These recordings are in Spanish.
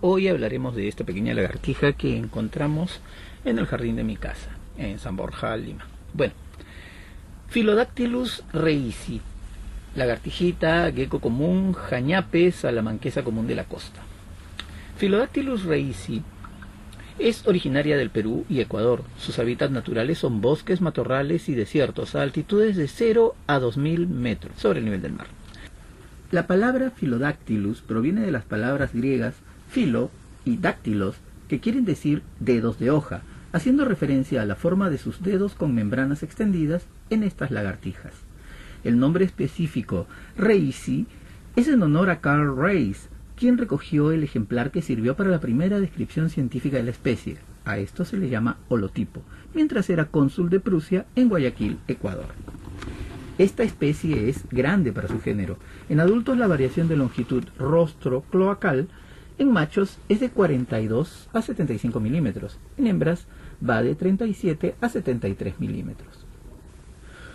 Hoy hablaremos de esta pequeña lagartija que encontramos en el jardín de mi casa, en San Borja, Lima. Bueno, Philodactylus reisi, lagartijita, gecko común, jañape, salamanquesa común de la costa. Philodactylus reisi es originaria del Perú y Ecuador. Sus hábitats naturales son bosques, matorrales y desiertos a altitudes de 0 a 2000 metros sobre el nivel del mar. La palabra Philodactylus proviene de las palabras griegas filo y dáctilos, que quieren decir dedos de hoja, haciendo referencia a la forma de sus dedos con membranas extendidas en estas lagartijas. El nombre específico Reisi es en honor a Carl Reis, quien recogió el ejemplar que sirvió para la primera descripción científica de la especie. A esto se le llama holotipo, mientras era cónsul de Prusia en Guayaquil, Ecuador. Esta especie es grande para su género. En adultos la variación de longitud rostro cloacal en machos es de 42 a 75 milímetros. En hembras va de 37 a 73 milímetros.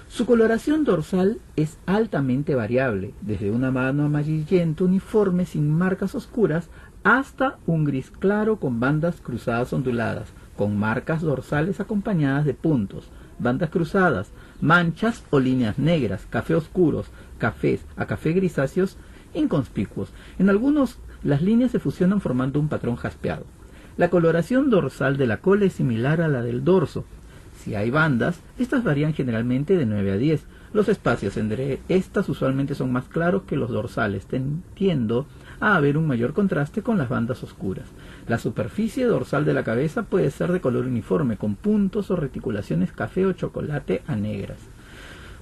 Su coloración dorsal es altamente variable, desde una mano amarillento uniforme sin marcas oscuras hasta un gris claro con bandas cruzadas onduladas, con marcas dorsales acompañadas de puntos, bandas cruzadas, manchas o líneas negras, café oscuros, cafés a café grisáceos inconspicuos. En algunos las líneas se fusionan formando un patrón jaspeado. La coloración dorsal de la cola es similar a la del dorso, si hay bandas, estas varían generalmente de 9 a 10. Los espacios entre estas usualmente son más claros que los dorsales, tendiendo a haber un mayor contraste con las bandas oscuras. La superficie dorsal de la cabeza puede ser de color uniforme, con puntos o reticulaciones café o chocolate a negras,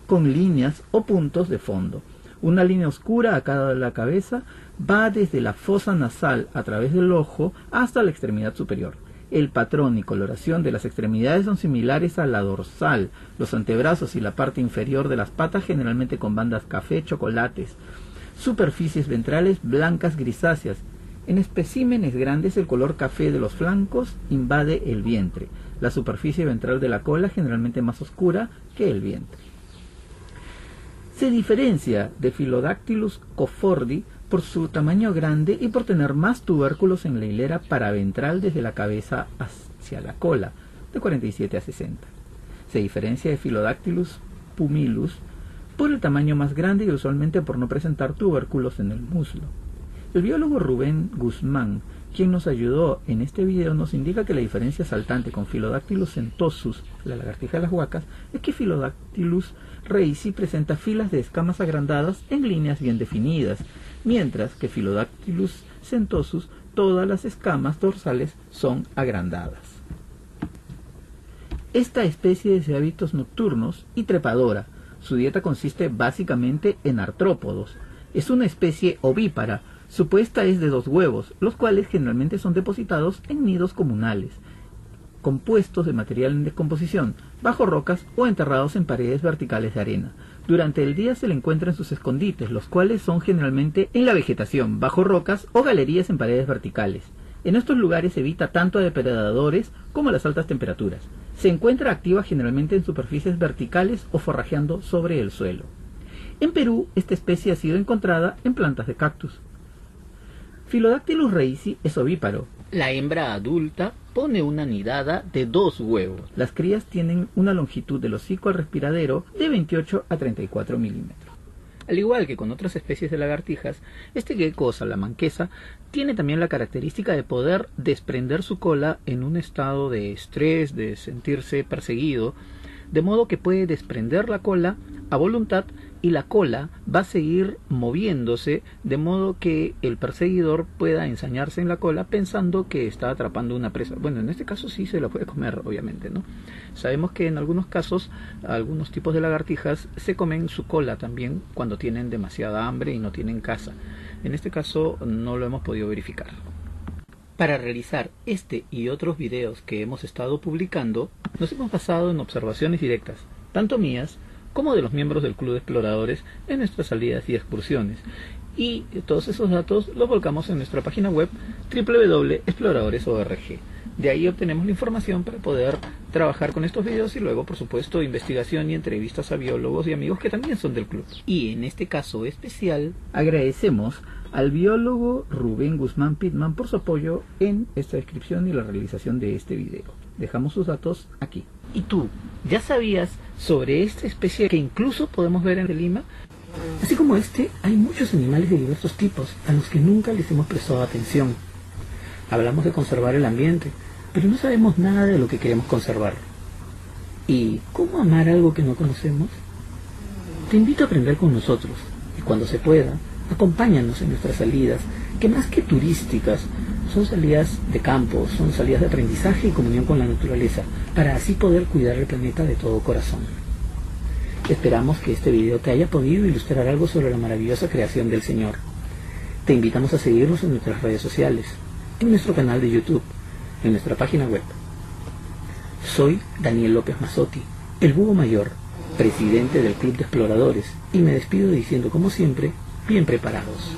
con líneas o puntos de fondo. Una línea oscura a cada de la cabeza va desde la fosa nasal a través del ojo hasta la extremidad superior. El patrón y coloración de las extremidades son similares a la dorsal, los antebrazos y la parte inferior de las patas generalmente con bandas café chocolates, superficies ventrales blancas grisáceas. En especímenes grandes el color café de los flancos invade el vientre, la superficie ventral de la cola generalmente más oscura que el vientre. Se diferencia de Philodactylus cofordi por su tamaño grande y por tener más tubérculos en la hilera paraventral desde la cabeza hacia la cola, de 47 a 60. Se diferencia de Philodactylus pumilus por el tamaño más grande y usualmente por no presentar tubérculos en el muslo. El biólogo Rubén Guzmán, quien nos ayudó en este video, nos indica que la diferencia saltante con Philodactylus centosus, la lagartija de las huacas, es que Philodactylus reisi presenta filas de escamas agrandadas en líneas bien definidas, mientras que Philodactylus centosus todas las escamas dorsales son agrandadas. Esta especie es de hábitos nocturnos y trepadora. Su dieta consiste básicamente en artrópodos. Es una especie ovípara. Su puesta es de dos huevos, los cuales generalmente son depositados en nidos comunales, compuestos de material en descomposición, bajo rocas o enterrados en paredes verticales de arena. Durante el día se le encuentran sus escondites, los cuales son generalmente en la vegetación, bajo rocas o galerías en paredes verticales. En estos lugares evita tanto a depredadores como a las altas temperaturas. Se encuentra activa generalmente en superficies verticales o forrajeando sobre el suelo. En Perú, esta especie ha sido encontrada en plantas de cactus. Philodactylus reisi es ovíparo. La hembra adulta pone una nidada de dos huevos. Las crías tienen una longitud del hocico al respiradero de 28 a 34 milímetros. Al igual que con otras especies de lagartijas, este gecko salamanquesa tiene también la característica de poder desprender su cola en un estado de estrés, de sentirse perseguido, de modo que puede desprender la cola a voluntad y la cola va a seguir moviéndose de modo que el perseguidor pueda ensañarse en la cola pensando que está atrapando una presa. Bueno, en este caso sí se la puede comer, obviamente, ¿no? Sabemos que en algunos casos algunos tipos de lagartijas se comen su cola también cuando tienen demasiada hambre y no tienen caza. En este caso no lo hemos podido verificar. Para realizar este y otros videos que hemos estado publicando, nos hemos basado en observaciones directas, tanto mías como de los miembros del Club de Exploradores en nuestras salidas y excursiones. Y todos esos datos los volcamos en nuestra página web www.exploradores.org. De ahí obtenemos la información para poder trabajar con estos videos y luego, por supuesto, investigación y entrevistas a biólogos y amigos que también son del club. Y en este caso especial, agradecemos al biólogo Rubén Guzmán Pitman por su apoyo en esta descripción y la realización de este video. Dejamos sus datos aquí. ¿Y tú, ya sabías sobre esta especie que incluso podemos ver en Lima? Así como este, hay muchos animales de diversos tipos a los que nunca les hemos prestado atención. Hablamos de conservar el ambiente, pero no sabemos nada de lo que queremos conservar. ¿Y cómo amar algo que no conocemos? Te invito a aprender con nosotros y cuando se pueda, acompáñanos en nuestras salidas, que más que turísticas, son salidas de campo, son salidas de aprendizaje y comunión con la naturaleza, para así poder cuidar el planeta de todo corazón. Esperamos que este video te haya podido ilustrar algo sobre la maravillosa creación del Señor. Te invitamos a seguirnos en nuestras redes sociales, en nuestro canal de YouTube, en nuestra página web. Soy Daniel López Mazotti, el búho mayor, presidente del Club de Exploradores, y me despido diciendo como siempre, bien preparados.